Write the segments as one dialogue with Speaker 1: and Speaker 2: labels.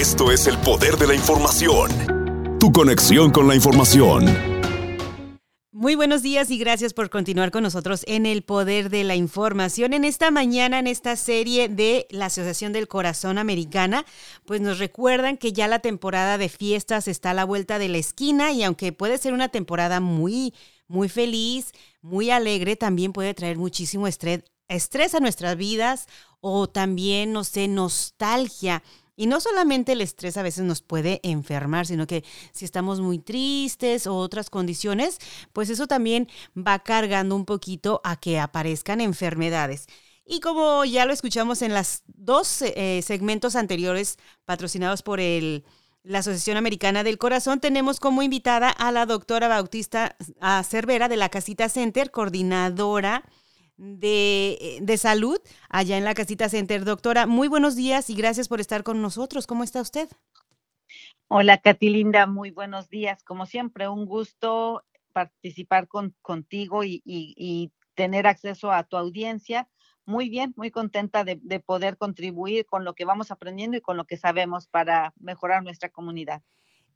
Speaker 1: Esto es el poder de la información. Tu conexión con la información.
Speaker 2: Muy buenos días y gracias por continuar con nosotros en el poder de la información. En esta mañana, en esta serie de la Asociación del Corazón Americana, pues nos recuerdan que ya la temporada de fiestas está a la vuelta de la esquina y aunque puede ser una temporada muy, muy feliz, muy alegre, también puede traer muchísimo estrés, estrés a nuestras vidas o también, no sé, nostalgia. Y no solamente el estrés a veces nos puede enfermar, sino que si estamos muy tristes o otras condiciones, pues eso también va cargando un poquito a que aparezcan enfermedades. Y como ya lo escuchamos en las dos eh, segmentos anteriores patrocinados por el, la Asociación Americana del Corazón, tenemos como invitada a la doctora Bautista Cervera de la Casita Center, coordinadora de, de, salud allá en la Casita Center. Doctora, muy buenos días y gracias por estar con nosotros. ¿Cómo está usted?
Speaker 3: Hola, Catilinda, muy buenos días. Como siempre, un gusto participar con, contigo y, y, y, tener acceso a tu audiencia. Muy bien, muy contenta de, de poder contribuir con lo que vamos aprendiendo y con lo que sabemos para mejorar nuestra comunidad.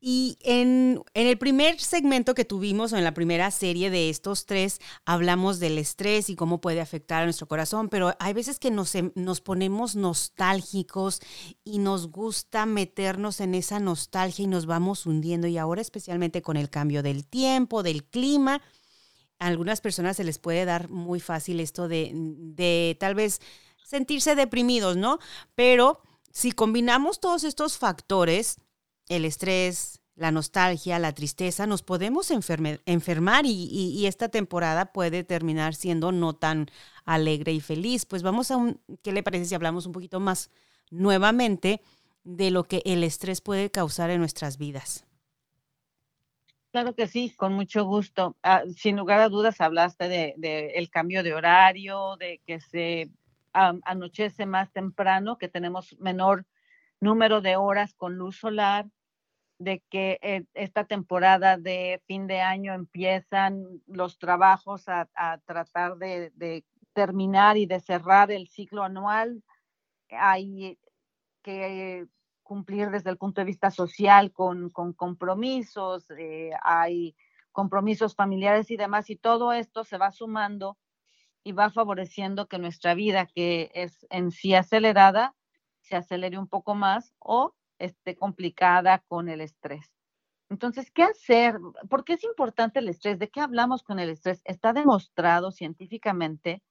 Speaker 2: Y en, en, el primer segmento que tuvimos, o en la primera serie de estos tres, hablamos del estrés y cómo puede afectar a nuestro corazón, pero hay veces que nos, em, nos ponemos nostálgicos y nos gusta meternos en esa nostalgia y nos vamos hundiendo. Y ahora especialmente con el cambio del tiempo, del clima, a algunas personas se les puede dar muy fácil esto de, de tal vez sentirse deprimidos, ¿no? Pero si combinamos todos estos factores, el estrés, la nostalgia, la tristeza, nos podemos enfermar y, y, y, esta temporada puede terminar siendo no tan alegre y feliz. Pues vamos a un, ¿qué le parece si hablamos un poquito más nuevamente de lo que el estrés puede causar en nuestras vidas?
Speaker 3: Claro que sí, con mucho gusto. Ah, sin lugar a dudas hablaste de, el cambio de horario, de que se anochece más temprano, que tenemos menor número de horas con luz solar, de que eh, esta temporada de fin de año empiezan los trabajos a, a tratar de, de, terminar y de cerrar el ciclo anual. Hay que cumplir desde el punto de vista social con, con compromisos, eh, hay compromisos familiares y demás, y todo esto se va sumando y va favoreciendo que nuestra vida, que es en sí acelerada, se acelere un poco más o esté complicada con el estrés. Entonces, ¿qué hacer? ¿Por qué es importante el estrés? ¿De qué hablamos con el estrés? Está demostrado científicamente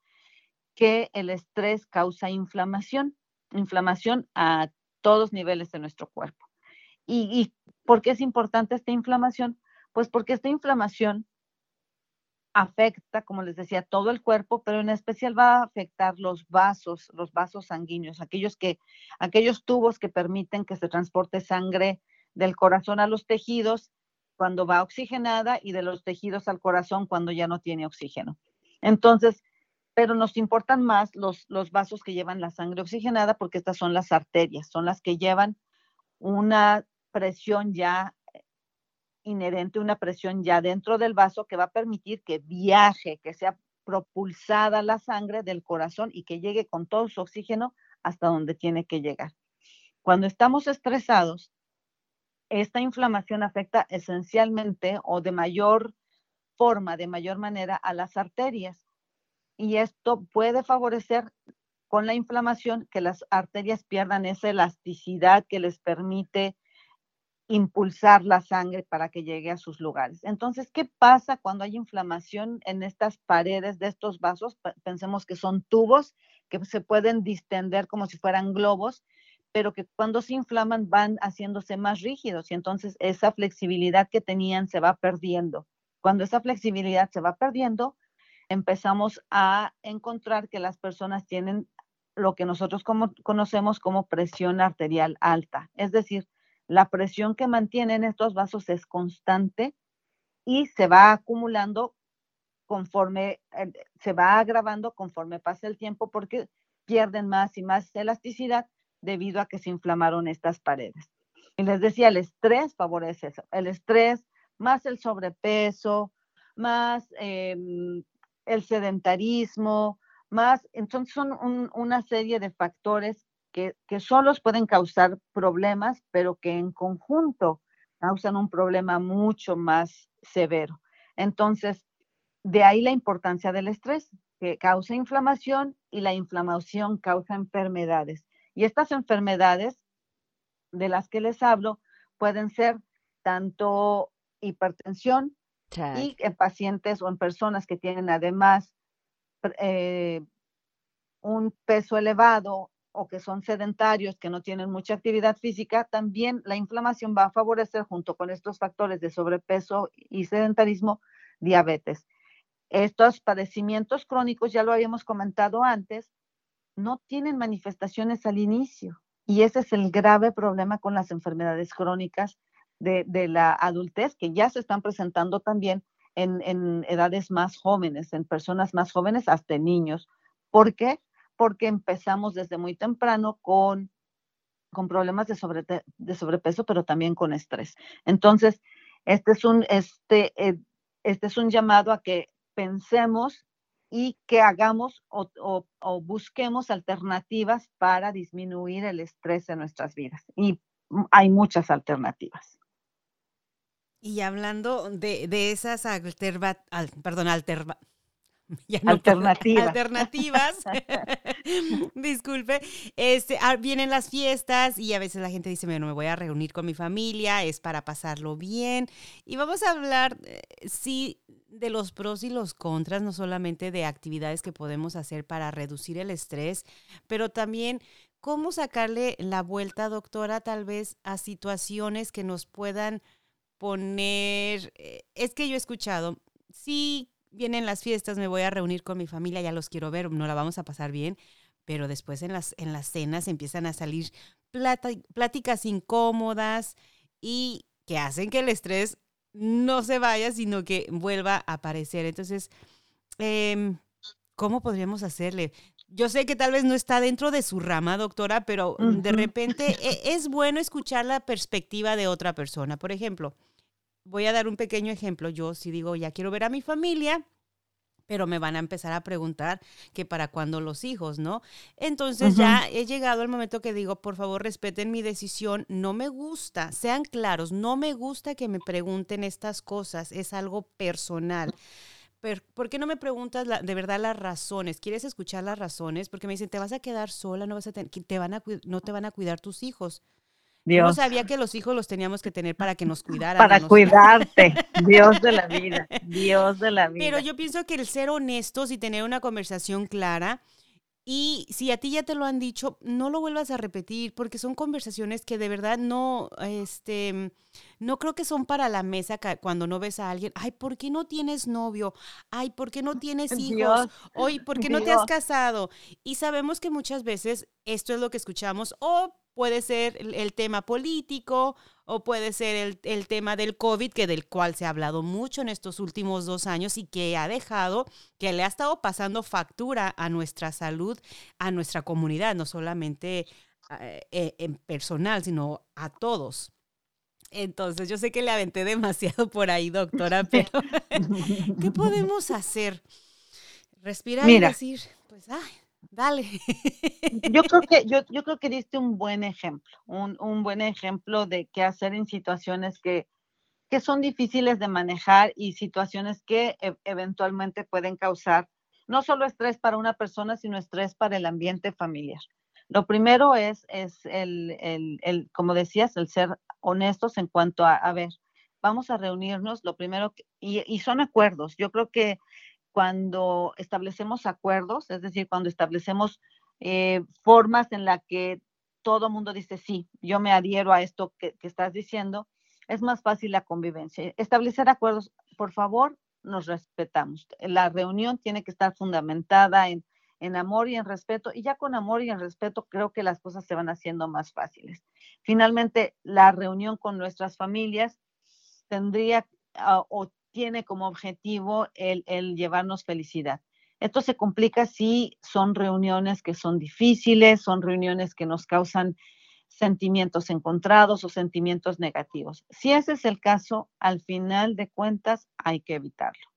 Speaker 3: que el estrés causa inflamación, inflamación a todos niveles de nuestro cuerpo. ¿Y, y por qué es importante esta inflamación? Pues porque esta inflamación afecta, como les decía, todo el cuerpo, pero en especial va a afectar los vasos, los vasos sanguíneos, aquellos que, aquellos tubos que permiten que se transporte sangre del corazón a los tejidos cuando va oxigenada y de los tejidos al corazón cuando ya no tiene oxígeno. Entonces, pero nos importan más los, los vasos que llevan la sangre oxigenada porque estas son las arterias, son las que llevan una presión ya inherente una presión ya dentro del vaso que va a permitir que viaje, que sea propulsada la sangre del corazón y que llegue con todo su oxígeno hasta donde tiene que llegar. Cuando estamos estresados, esta inflamación afecta esencialmente o de mayor forma, de mayor manera a las arterias. Y esto puede favorecer con la inflamación que las arterias pierdan esa elasticidad que les permite impulsar la sangre para que llegue a sus lugares. Entonces, ¿qué pasa cuando hay inflamación en estas paredes de estos vasos? Pensemos que son tubos que se pueden distender como si fueran globos, pero que cuando se inflaman van haciéndose más rígidos y entonces esa flexibilidad que tenían se va perdiendo. Cuando esa flexibilidad se va perdiendo, empezamos a encontrar que las personas tienen lo que nosotros conocemos como presión arterial alta, es decir, la presión que mantienen estos vasos es constante y se va acumulando conforme, eh, se va agravando conforme pasa el tiempo porque pierden más y más elasticidad debido a que se inflamaron estas paredes. Y les decía, el estrés favorece eso. El estrés más el sobrepeso, más eh, el sedentarismo, más, entonces son un, una serie de factores que, que solos pueden causar problemas, pero que en conjunto causan un problema mucho más severo. Entonces, de ahí la importancia del estrés, que causa inflamación y la inflamación causa enfermedades. Y estas enfermedades de las que les hablo pueden ser tanto hipertensión y en pacientes o en personas que tienen además eh, un peso elevado o que son sedentarios, que no tienen mucha actividad física, también la inflamación va a favorecer junto con estos factores de sobrepeso y sedentarismo, diabetes. Estos padecimientos crónicos, ya lo habíamos comentado antes, no tienen manifestaciones al inicio y ese es el grave problema con las enfermedades crónicas de, la adultez que ya se están presentando también en, edades más jóvenes, en personas más jóvenes, hasta niños. ¿Por qué? Porque empezamos desde muy temprano con, con problemas de, sobre, de sobrepeso, pero también con estrés. Entonces, este es un, este, eh, este es un llamado a que pensemos y que hagamos o, o, busquemos alternativas para disminuir el estrés en nuestras vidas. Y hay muchas alternativas.
Speaker 2: Y hablando de, de esas alterva, perdón,
Speaker 3: alternativas.
Speaker 2: alternativas. Disculpe. Este, ah, vienen las fiestas y a veces la gente dice, bueno, me voy a reunir con mi familia, es para pasarlo bien. Y vamos a hablar, eh, sí, de los pros y los contras, no solamente de actividades que podemos hacer para reducir el estrés, pero también cómo sacarle la vuelta, doctora, tal vez a situaciones que nos puedan poner, eh, es que yo he escuchado, sí vienen las fiestas, me voy a reunir con mi familia, ya los quiero ver, no la vamos a pasar bien, pero después en las, en las cenas empiezan a salir pláticas incómodas y que hacen que el estrés no se vaya, sino que vuelva a aparecer. Entonces, em, ¿cómo podríamos hacerle? Yo sé que tal vez no está dentro de su rama, doctora, pero de repente e, es bueno escuchar la perspectiva de otra persona. Por ejemplo, voy a dar un pequeño ejemplo. Yo si digo, ya quiero ver a mi familia, pero me van a empezar a preguntar que para cuándo los hijos, ¿no? Entonces ya he llegado al momento que digo, por favor, respeten mi decisión, no me gusta, sean claros, no me gusta que me pregunten estas cosas, es algo personal. Pero, ¿Por qué no me preguntas de verdad las razones? ¿Quieres escuchar las razones? Porque me dicen, te vas a quedar sola, no vas a te van a, no te van a cuidar tus hijos. Yo no sabía que los hijos los teníamos que tener para que nos cuidaran.
Speaker 3: Para cuidarte, Dios de la vida, Dios de la vida.
Speaker 2: Pero yo pienso que el ser honestos y tener una conversación clara, y si a ti ya te lo han dicho, no lo vuelvas a repetir, porque son conversaciones que de verdad no, este, no creo que son para la mesa cuando no ves a alguien. Ay, ¿por qué no tienes novio? Ay, ¿por qué no tienes hijos? Hoy, ¿por qué no te has casado? Y sabemos que muchas veces esto es lo que escuchamos, o puede ser el, tema político o puede ser el, tema del COVID, que del cual se ha hablado mucho en estos últimos dos años y que ha dejado, que le ha estado pasando factura a nuestra salud, a nuestra comunidad, no solamente eh, eh, en personal, sino a todos. Entonces, yo sé que le aventé demasiado por ahí, doctora, pero ¿qué podemos hacer? Respirar y decir, pues, ay, Dale.
Speaker 3: Yo creo que, yo, yo creo que diste un buen ejemplo, un, un, buen ejemplo de qué hacer en situaciones que, que son difíciles de manejar y situaciones que e, eventualmente pueden causar no solo estrés para una persona, sino estrés para el ambiente familiar. Lo primero es, es el, el, el como decías, el ser honestos en cuanto a, a ver, vamos a reunirnos, lo primero, y, y son acuerdos. Yo creo que cuando establecemos acuerdos, es decir, cuando establecemos eh, formas en las que todo mundo dice, sí, yo me adhiero a esto que, estás diciendo, es más fácil la convivencia. Establecer acuerdos, por favor, nos respetamos. La reunión tiene que estar fundamentada en, en amor y en respeto, y ya con amor y en respeto creo que las cosas se van haciendo más fáciles. Finalmente, la reunión con nuestras familias tendría uh, o tiene como objetivo el, llevarnos felicidad. Esto se complica si son reuniones que son difíciles, son reuniones que nos causan sentimientos encontrados o sentimientos negativos. Si ese es el caso, al final de cuentas hay que evitarlo.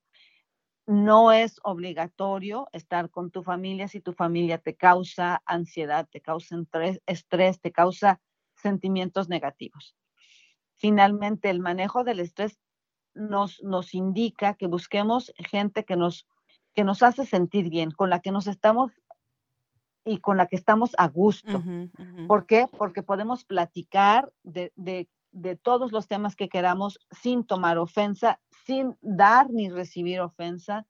Speaker 3: no es obligatorio estar con tu familia si tu familia te causa ansiedad, te causa estrés, te causa sentimientos negativos. Finalmente, el manejo del estrés nos, nos indica que busquemos gente que nos, que nos hace sentir bien, con la que nos estamos y con la que estamos a gusto. ¿Por qué? Porque podemos platicar de, de, de todos los temas que queramos sin tomar ofensa, sin dar ni recibir ofensa.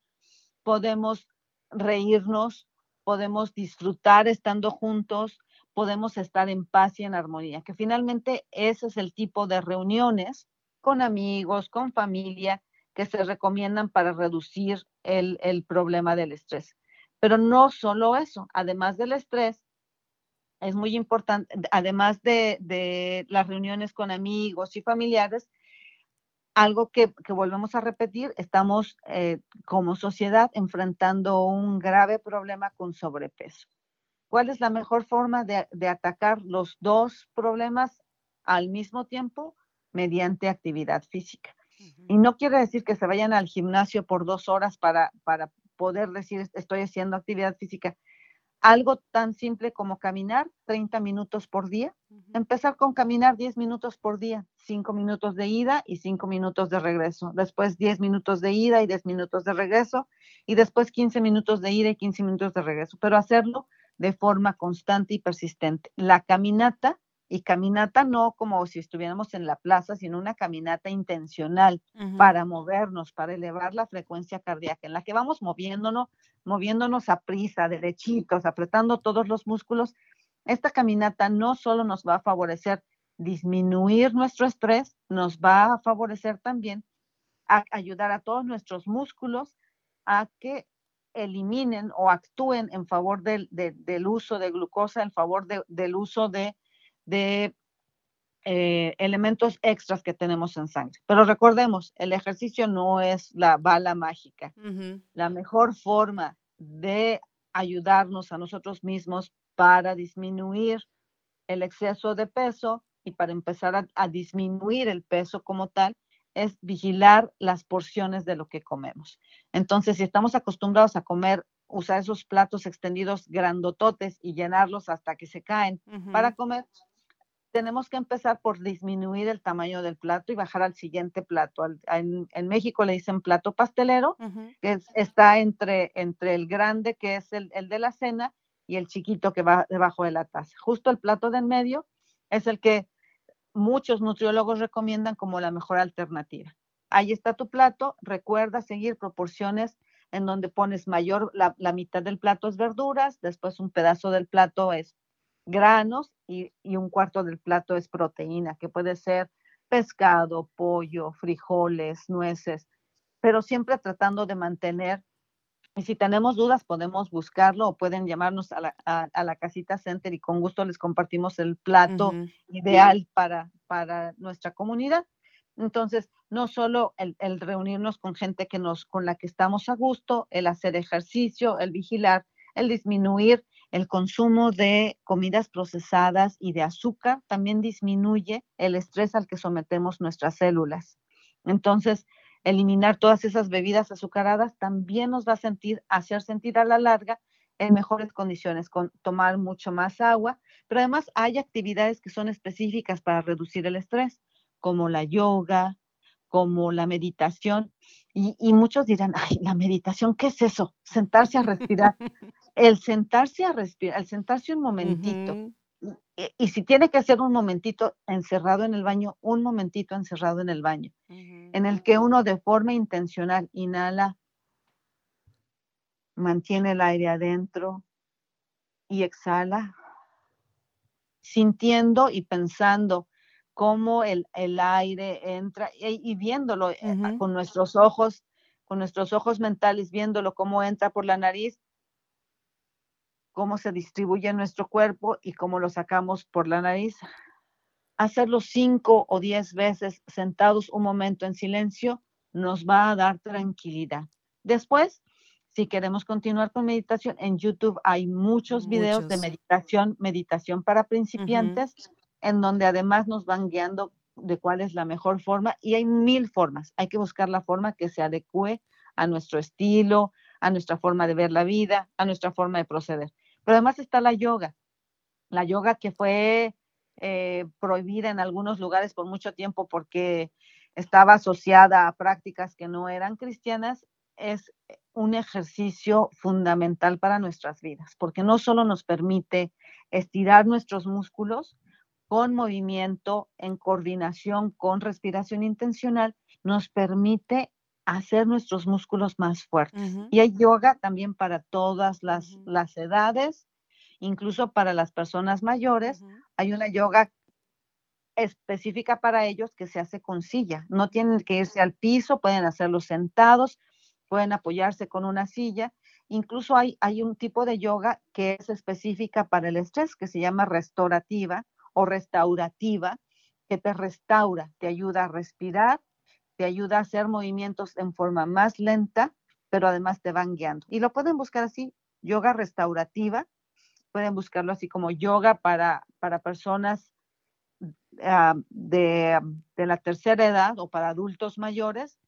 Speaker 3: Podemos reírnos, podemos disfrutar estando juntos, podemos estar en paz y en armonía, que finalmente ese es el tipo de reuniones con amigos, con familia, que se recomiendan para reducir el, el problema del estrés. Pero no solo eso, además del estrés, es muy importante, además de, de, las reuniones con amigos y familiares, algo que, que volvemos a repetir, estamos eh, como sociedad enfrentando un grave problema con sobrepeso. ¿Cuál es la mejor forma de, de atacar los dos problemas al mismo tiempo? Mediante actividad física. Uh -huh. Y no quiere decir que se vayan al gimnasio por dos horas para, para poder decir estoy haciendo actividad física algo tan simple como caminar 30 minutos por día. Uh -huh. Empezar con caminar 10 minutos por día, 5 minutos de ida y 5 minutos de regreso. Después 10 minutos de ida y 10 minutos de regreso. Y después 15 minutos de ida y 15 minutos de regreso. Pero hacerlo de forma constante y persistente. La caminata, y caminata no como si estuviéramos en la plaza, sino una caminata intencional uh -huh. para movernos, para elevar la frecuencia cardíaca, en la que vamos moviéndonos, moviéndonos a prisa, derechitos, apretando todos los músculos. Esta caminata no solo nos va a favorecer disminuir nuestro estrés, nos va a favorecer también a ayudar a todos nuestros músculos a que eliminen o actúen en favor del, de, del uso de glucosa, en favor de, del uso de, de eh, elementos extras que tenemos en sangre. Pero recordemos, el ejercicio no es la bala mágica. Uh -huh. La mejor forma de ayudarnos a nosotros mismos para disminuir el exceso de peso y para empezar a, a disminuir el peso como tal es vigilar las porciones de lo que comemos. Entonces, si estamos acostumbrados a comer, usar esos platos extendidos grandototes y llenarlos hasta que se caen uh -huh. para comer, tenemos que empezar por disminuir el tamaño del plato y bajar al siguiente plato. En, en México le dicen plato pastelero, uh -huh. que es, está entre, entre el grande, que es el, el, de la cena, y el chiquito que va debajo de la taza. Justo el plato del medio es el que muchos nutriólogos recomiendan como la mejor alternativa. Ahí está tu plato, recuerda seguir proporciones en donde pones mayor, la, la mitad del plato es verduras, después un pedazo del plato es granos y, y, un cuarto del plato es proteína, que puede ser pescado, pollo, frijoles, nueces, pero siempre tratando de mantener, y si tenemos dudas podemos buscarlo o pueden llamarnos a la, a, a la casita center y con gusto les compartimos el plato uh -huh. ideal para, para nuestra comunidad. Entonces, no solo el, el reunirnos con gente que nos, con la que estamos a gusto, el hacer ejercicio, el vigilar, el disminuir el consumo de comidas procesadas y de azúcar también disminuye el estrés al que sometemos nuestras células. Entonces, eliminar todas esas bebidas azucaradas también nos va a sentir, hacer sentir a la larga en mejores condiciones, con tomar mucho más agua, pero además hay actividades que son específicas para reducir el estrés, como la yoga, como la meditación, y, y muchos dirán, ay, la meditación, ¿qué es eso? Sentarse a respirar. el sentarse a respirar, el sentarse un momentito, uh -huh. y, y, si tiene que ser un momentito encerrado en el baño, un momentito encerrado en el baño, uh -huh. en el que uno de forma intencional inhala, mantiene el aire adentro y exhala, sintiendo y pensando cómo el, el aire entra y, y viéndolo uh -huh. con nuestros ojos, con nuestros ojos mentales, viéndolo cómo entra por la nariz cómo se distribuye en nuestro cuerpo y cómo lo sacamos por la nariz. Hacerlo cinco o diez veces sentados un momento en silencio nos va a dar tranquilidad. Después, si queremos continuar con meditación, en YouTube hay muchos, muchos. videos de meditación, meditación para principiantes, uh -huh. en donde además nos van guiando de cuál es la mejor forma y hay mil formas. Hay que buscar la forma que se adecue a nuestro estilo, a nuestra forma de ver la vida, a nuestra forma de proceder. Pero además está la yoga. La yoga que fue eh, prohibida en algunos lugares por mucho tiempo porque estaba asociada a prácticas que no eran cristianas, es un ejercicio fundamental para nuestras vidas, porque no solo nos permite estirar nuestros músculos con movimiento, en coordinación con respiración intencional, nos permite hacer nuestros músculos más fuertes. Y hay yoga también para todas las, las edades, incluso para las personas mayores. Hay una yoga específica para ellos que se hace con silla. No tienen que irse al piso, pueden hacerlo sentados, pueden apoyarse con una silla. Incluso hay, hay un tipo de yoga que es específica para el estrés, que se llama restaurativa o restaurativa, que te restaura, te ayuda a respirar, te ayuda a hacer movimientos en forma más lenta, pero además te van guiando. Y lo pueden buscar así, yoga restaurativa, pueden buscarlo así como yoga para, para personas ah, de, de, la tercera edad o para adultos mayores.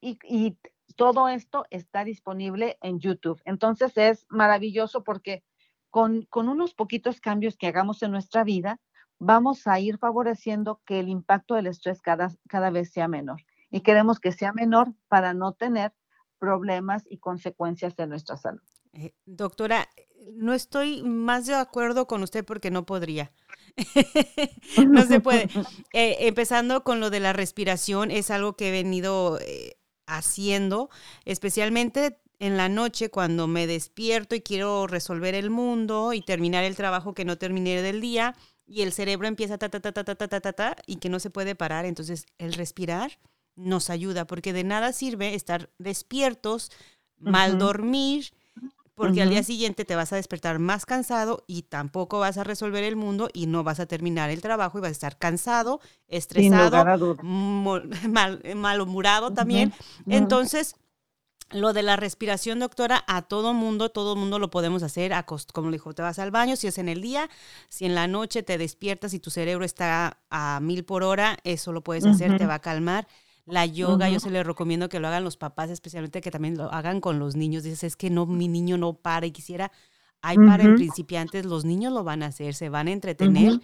Speaker 3: Y, y todo esto está disponible en YouTube. Entonces es maravilloso porque con, con, unos poquitos cambios que hagamos en nuestra vida, vamos a ir favoreciendo que el impacto del estrés cada, cada vez sea menor. Y queremos que sea menor para no tener problemas y consecuencias en nuestra salud.
Speaker 2: Eh, doctora, no estoy más de acuerdo con usted porque no podría. no se puede. Eh, empezando con lo de la respiración, es algo que he venido eh, haciendo, especialmente en la noche cuando me despierto y quiero resolver el mundo y terminar el trabajo que no terminé del día y el cerebro empieza ta ta ta ta ta ta ta ta, y que no se puede parar, entonces el respirar nos ayuda porque de nada sirve estar despiertos, mal dormir, porque al día siguiente te vas a despertar más cansado y tampoco vas a resolver el mundo y no vas a terminar el trabajo y vas a estar cansado, estresado, mal, malhumorado también. Entonces, lo de la respiración, doctora, a todo mundo, todo mundo lo podemos hacer, como le dijo, te vas al baño, si es en el día, si en la noche te despiertas y tu cerebro está a mil por hora, eso lo puedes hacer, te va a calmar. La yoga, yo se le recomiendo que lo hagan los papás, especialmente que también lo hagan con los niños. Dices, es que no, mi niño no para y quisiera. Hay para en principiantes, los niños lo van a hacer, se van a entretener.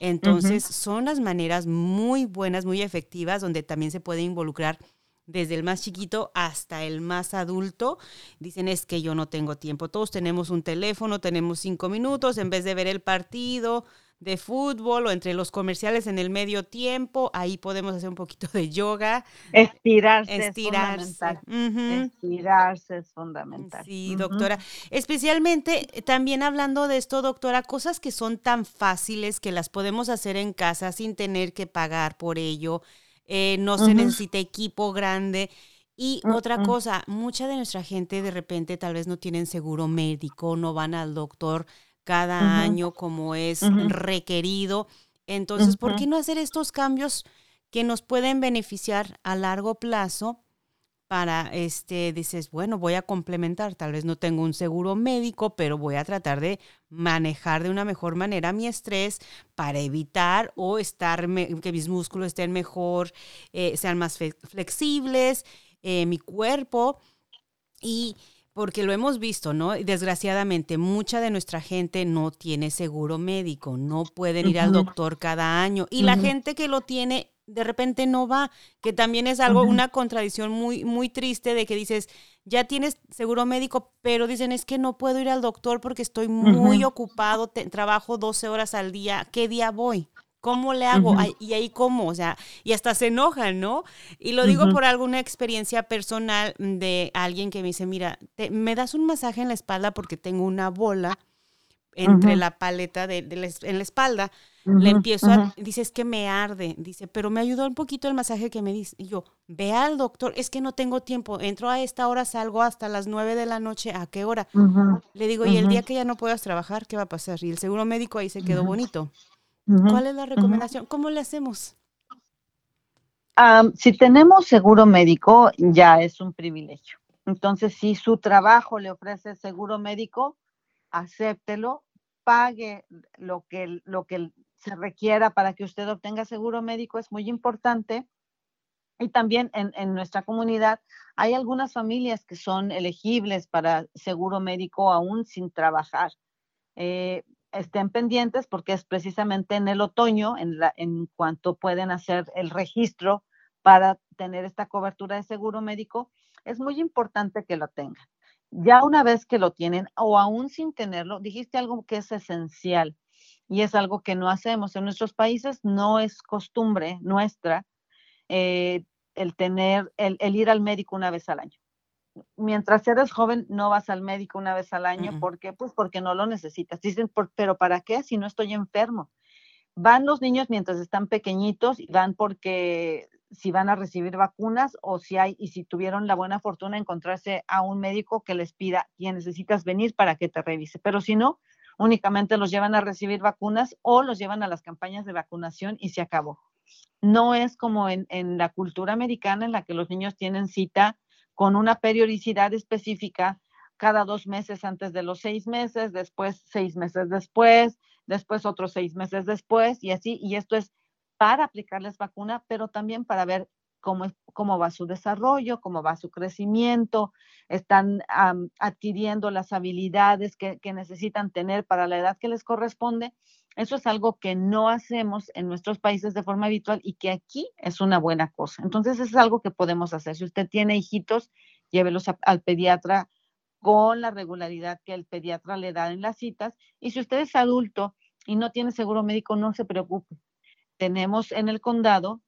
Speaker 2: Entonces, son las maneras muy buenas, muy efectivas, donde también se puede involucrar desde el más chiquito hasta el más adulto. Dicen, es que yo no tengo tiempo. Todos tenemos un teléfono, tenemos cinco minutos, en vez de ver el partido, de fútbol o entre los comerciales en el medio tiempo, ahí podemos hacer un poquito de yoga.
Speaker 3: Estirarse. Estirarse. Es fundamental. Estirarse es fundamental.
Speaker 2: Sí, doctora. Especialmente eh, también hablando de esto, doctora, cosas que son tan fáciles que las podemos hacer en casa sin tener que pagar por ello. Eh, no se necesita equipo grande. Y otra cosa, mucha de nuestra gente de repente tal vez no tienen seguro médico, no van al doctor cada año como es requerido. Entonces, ¿por qué no hacer estos cambios que nos pueden beneficiar a largo plazo? Para, este, dices, bueno, voy a complementar, tal vez no tengo un seguro médico, pero voy a tratar de manejar de una mejor manera mi estrés para evitar o estar, que mis músculos estén mejor, eh, sean más flexibles, eh, mi cuerpo. Y porque lo hemos visto, ¿no? Desgraciadamente, mucha de nuestra gente no tiene seguro médico, no pueden ir al doctor cada año y la gente que lo tiene de repente no va, que también es algo, una contradicción muy, muy triste de que dices, ya tienes seguro médico, pero dicen, es que no puedo ir al doctor porque estoy muy ocupado, trabajo 12 horas al día, ¿qué día voy? ¿Cómo le hago? y ahí cómo, o sea, y hasta se enojan, ¿no? Y lo digo por alguna experiencia personal de alguien que me dice, mira, me das un masaje en la espalda porque tengo una bola entre la paleta de, en la espalda. Le empiezo a, dice, es que me arde, dice, pero me ayudó un poquito el masaje que me dice. Y yo, ve al doctor, es que no tengo tiempo, entro a esta hora, salgo hasta las nueve de la noche, ¿a qué hora? Le digo, y el día que ya no puedas trabajar, ¿qué va a pasar? Y el seguro médico ahí se quedó bonito. ¿Cuál es la recomendación? ¿Cómo le hacemos?
Speaker 3: si tenemos seguro médico, ya es un privilegio. Entonces, si su trabajo le ofrece seguro médico, acéptelo, pague lo que, lo que se requiera para que usted obtenga seguro médico. Es muy importante Y también en, nuestra comunidad hay algunas familias que son elegibles para seguro médico aún sin trabajar. Eh, estén pendientes porque es precisamente en el otoño en, la, en cuanto pueden hacer el registro para tener esta cobertura de seguro médico. Es muy importante que lo tengan. Ya una vez que lo tienen o aún sin tenerlo, dijiste algo que es esencial y es algo que no hacemos. En nuestros países no es costumbre nuestra eh, el tener, el, ir al médico una vez al año. Mientras eres joven, no vas al médico una vez al año. ¿Por qué? Pues porque no lo necesitas. Dicen, pero ¿para qué si no estoy enfermo? Van los niños mientras están pequeñitos y van porque si van a recibir vacunas o si hay y si tuvieron la buena fortuna de encontrarse a un médico que les pida, y necesitas venir para que te revise. Pero si no, únicamente los llevan a recibir vacunas o los llevan a las campañas de vacunación y se acabó. No es como en, la cultura americana en la que los niños tienen cita con una periodicidad específica cada dos meses antes de los seis meses, después seis meses después, después otros seis meses después y así. Y esto es para aplicarles vacuna, pero también para ver cómo, cómo va su desarrollo, cómo va su crecimiento, están adquiriendo las habilidades que, que necesitan tener para la edad que les corresponde. Eso es algo que no hacemos en nuestros países de forma habitual y que aquí es una buena cosa. Entonces, es algo que podemos hacer. Si usted tiene hijitos, llévelos al pediatra con la regularidad que el pediatra le da en las citas. Y si usted es adulto y no tiene seguro médico, no se preocupe. Tenemos en el condado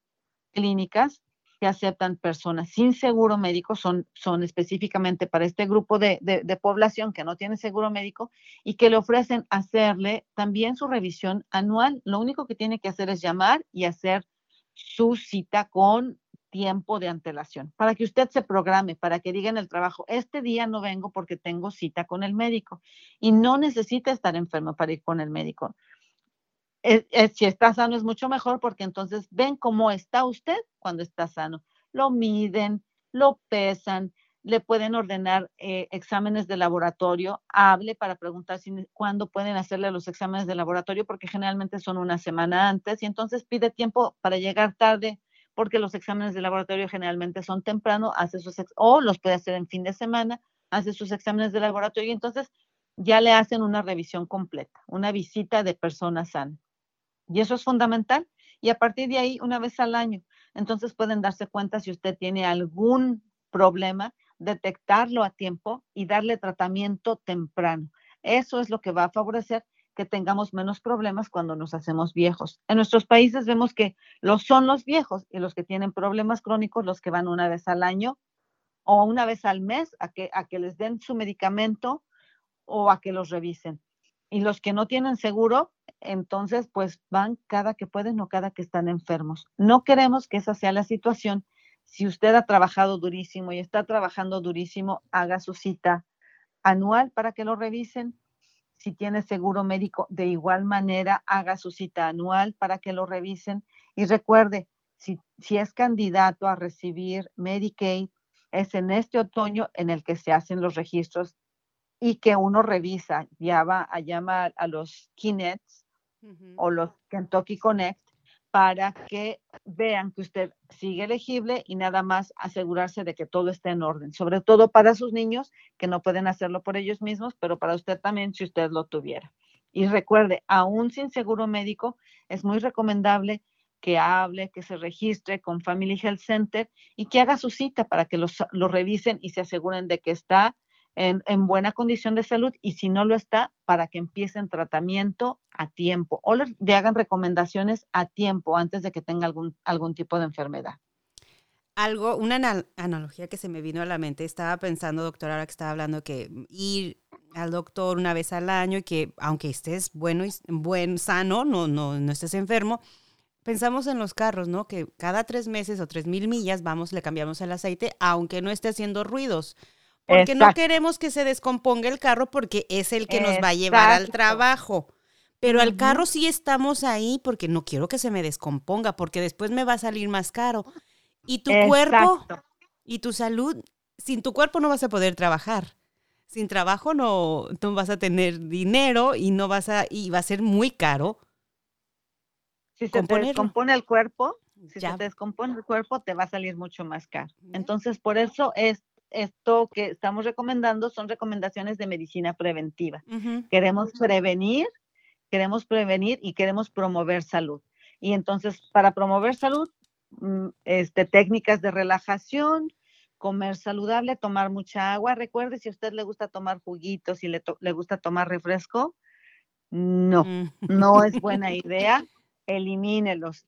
Speaker 3: clínicas que aceptan personas sin seguro médico, son, son específicamente para este grupo de, población que no tiene seguro médico y que le ofrecen hacerle también su revisión anual. Lo único que tiene que hacer es llamar y hacer su cita con tiempo de antelación, para que usted se programe, para que diga en el trabajo, este día no vengo porque tengo cita con el médico y no necesita estar enfermo para ir con el médico si está sano es mucho mejor porque entonces ven cómo está usted cuando está sano. Lo miden, lo pesan, le pueden ordenar eh, exámenes de laboratorio, hable para preguntar si, cuándo pueden hacerle los exámenes de laboratorio, porque generalmente son una semana antes, y entonces pide tiempo para llegar tarde, porque los exámenes de laboratorio generalmente son temprano, hace sus o los puede hacer en fin de semana, hace sus exámenes de laboratorio, y entonces ya le hacen una revisión completa, una visita de persona sana. Y eso es fundamental. Y a partir de ahí, una vez al año, entonces pueden darse cuenta si usted tiene algún problema, detectarlo a tiempo y darle tratamiento temprano. Eso es lo que va a favorecer que tengamos menos problemas cuando nos hacemos viejos. En nuestros países vemos que los son los viejos y los que tienen problemas crónicos los que van una vez al año o una vez al mes a que, a que les den su medicamento o a que los revisen. Y los que no tienen seguro, entonces pues van cada que pueden o cada que están enfermos. No queremos que esa sea la situación. Si usted ha trabajado durísimo y está trabajando durísimo, haga su cita anual para que lo revisen. Si tiene seguro médico, de igual manera, haga su cita anual para que lo revisen. Y recuerde, si, si es candidato a recibir Medicaid, es en este otoño en el que se hacen los registros y que uno revisa, ya va a llamar a los Kinets o los Kentucky Connect para que vean que usted sigue elegible y nada más asegurarse de que todo esté en orden, sobre todo para sus niños que no pueden hacerlo por ellos mismos, pero para usted también si usted lo tuviera. Y recuerde, aún sin seguro médico, es muy recomendable que hable, que se registre con Family Health Center y que haga su cita para que lo revisen y se aseguren de que está en, buena condición de salud y si no lo está, para que empiecen tratamiento a tiempo o le hagan recomendaciones a tiempo antes de que tenga algún, algún tipo de enfermedad.
Speaker 2: Algo, una analogía que se me vino a la mente, estaba pensando, doctora, ahora que estaba hablando que ir al doctor una vez al año y que aunque estés bueno y buen, sano, no, no, no estés enfermo, pensamos en los carros, ¿no? Que cada tres meses o tres mil millas vamos, le cambiamos el aceite, aunque no esté haciendo ruidos. Porque no queremos que se descomponga el carro porque es el que nos va a llevar al trabajo. Pero al carro sí estamos ahí porque no quiero que se me descomponga, porque después me va a salir más caro. Y tu cuerpo y tu salud, sin tu cuerpo no vas a poder trabajar. Sin trabajo no, no vas a tener dinero y no vas a, y va a ser muy caro.
Speaker 3: Si se te descompone el cuerpo, Si se te descompone el cuerpo, te va a salir mucho más caro. Entonces, por eso es esto que estamos recomendando son recomendaciones de medicina preventiva. Queremos prevenir, queremos prevenir y queremos promover salud. Y entonces, para promover salud, mm, este, técnicas de relajación, comer saludable, tomar mucha agua. Recuerde, si a usted le gusta tomar juguitos y le, le gusta tomar refresco, no, mm. no es buena idea. Elimínelos.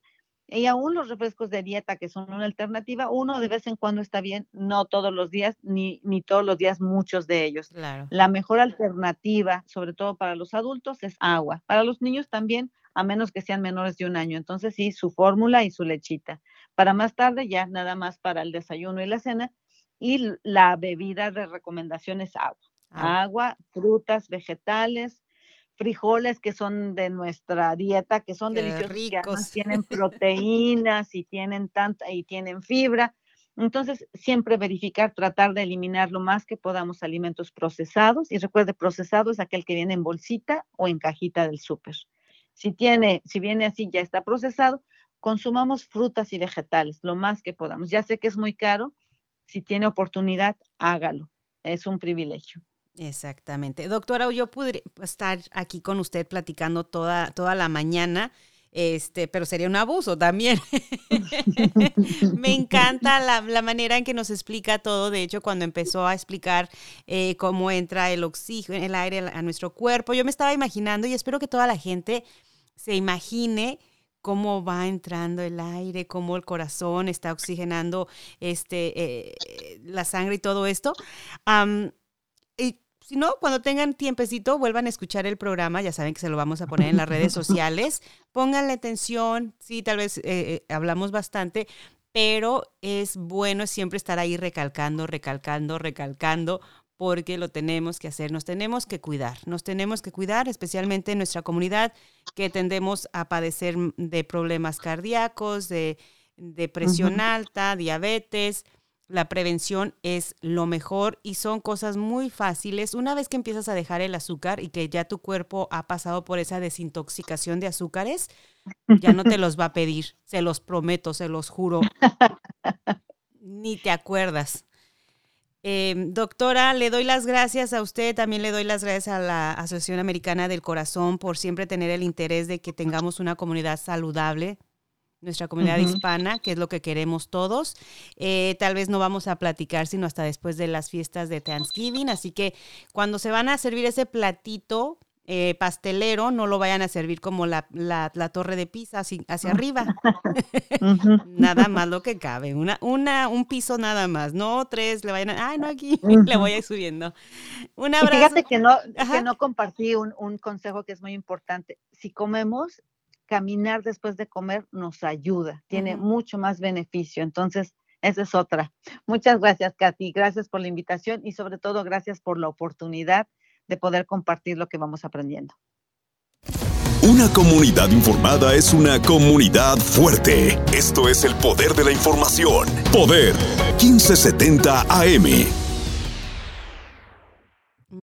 Speaker 3: Y aún los refrescos de dieta, que son una alternativa, uno de vez en cuando está bien, no todos los días, ni, ni todos los días muchos de ellos. La mejor alternativa, sobre todo para los adultos, es agua. Para los niños también, a menos que sean menores de un año. Entonces, sí, su fórmula y su lechita. Para más tarde, ya nada más para el desayuno y la cena. Y la bebida de recomendación es agua. Agua, frutas, vegetales, frijoles que son de nuestra dieta, que son deliciosos, tienen proteínas y tienen tanta y tienen fibra. Entonces, siempre verificar, tratar de eliminar lo más que podamos alimentos procesados. Y recuerde, procesado es aquel que viene en bolsita o en cajita del súper. Si tiene, si viene así, ya está procesado, consumamos frutas y vegetales, lo más que podamos. Ya sé que es muy caro. Si tiene oportunidad, hágalo. Es un privilegio.
Speaker 2: Exactamente. Doctora, yo podría estar aquí con usted platicando toda, toda la mañana, este, pero sería un abuso también. Me encanta la, manera en que nos explica todo. De hecho, cuando empezó a explicar eh, cómo entra el oxígeno, el aire a nuestro cuerpo, yo me estaba imaginando y espero que toda la gente se imagine cómo va entrando el aire, cómo el corazón está oxigenando este, eh, la sangre y todo esto. Si no, cuando tengan tiempecito, vuelvan a escuchar el programa. Ya saben que se lo vamos a poner en las redes sociales. Pónganle atención. Sí, tal vez eh, eh, hablamos bastante, pero es bueno siempre estar ahí recalcando, recalcando, recalcando, porque lo tenemos que hacer. Nos tenemos que cuidar. Nos tenemos que cuidar, especialmente en nuestra comunidad, que tendemos a padecer de problemas cardíacos, de, presión alta, diabetes la prevención es lo mejor y son cosas muy fáciles. Una vez que empiezas a dejar el azúcar y que ya tu cuerpo ha pasado por esa desintoxicación de azúcares, ya no te los va a pedir. Se los prometo, se los juro. Ni te acuerdas. Em, doctora, le doy las gracias a usted, también le doy las gracias a la Asociación Americana del Corazón por siempre tener el interés de que tengamos una comunidad saludable, nuestra comunidad hispana, que es lo que queremos todos. Eh, tal vez no vamos a platicar sino hasta después de las fiestas de Thanksgiving, así que cuando se van a servir ese platito eh, pastelero, no lo vayan a servir como la, torre de pizza hacia arriba. nada más lo que cabe, una, una, un piso nada más, no tres, le vayan a, ay, no aquí, le voy a ir subiendo.
Speaker 3: Un abrazo. fíjate que no, que no compartí un, un consejo que es muy importante. Si comemos, caminar después de comer nos ayuda, tiene mucho más beneficio. Entonces, esa es otra. Muchas gracias, Katy. Gracias por la invitación y sobre todo gracias por la oportunidad de poder compartir lo que vamos aprendiendo.
Speaker 1: Una comunidad informada es una comunidad fuerte. Esto es el poder de la información. Poder 1570 AM.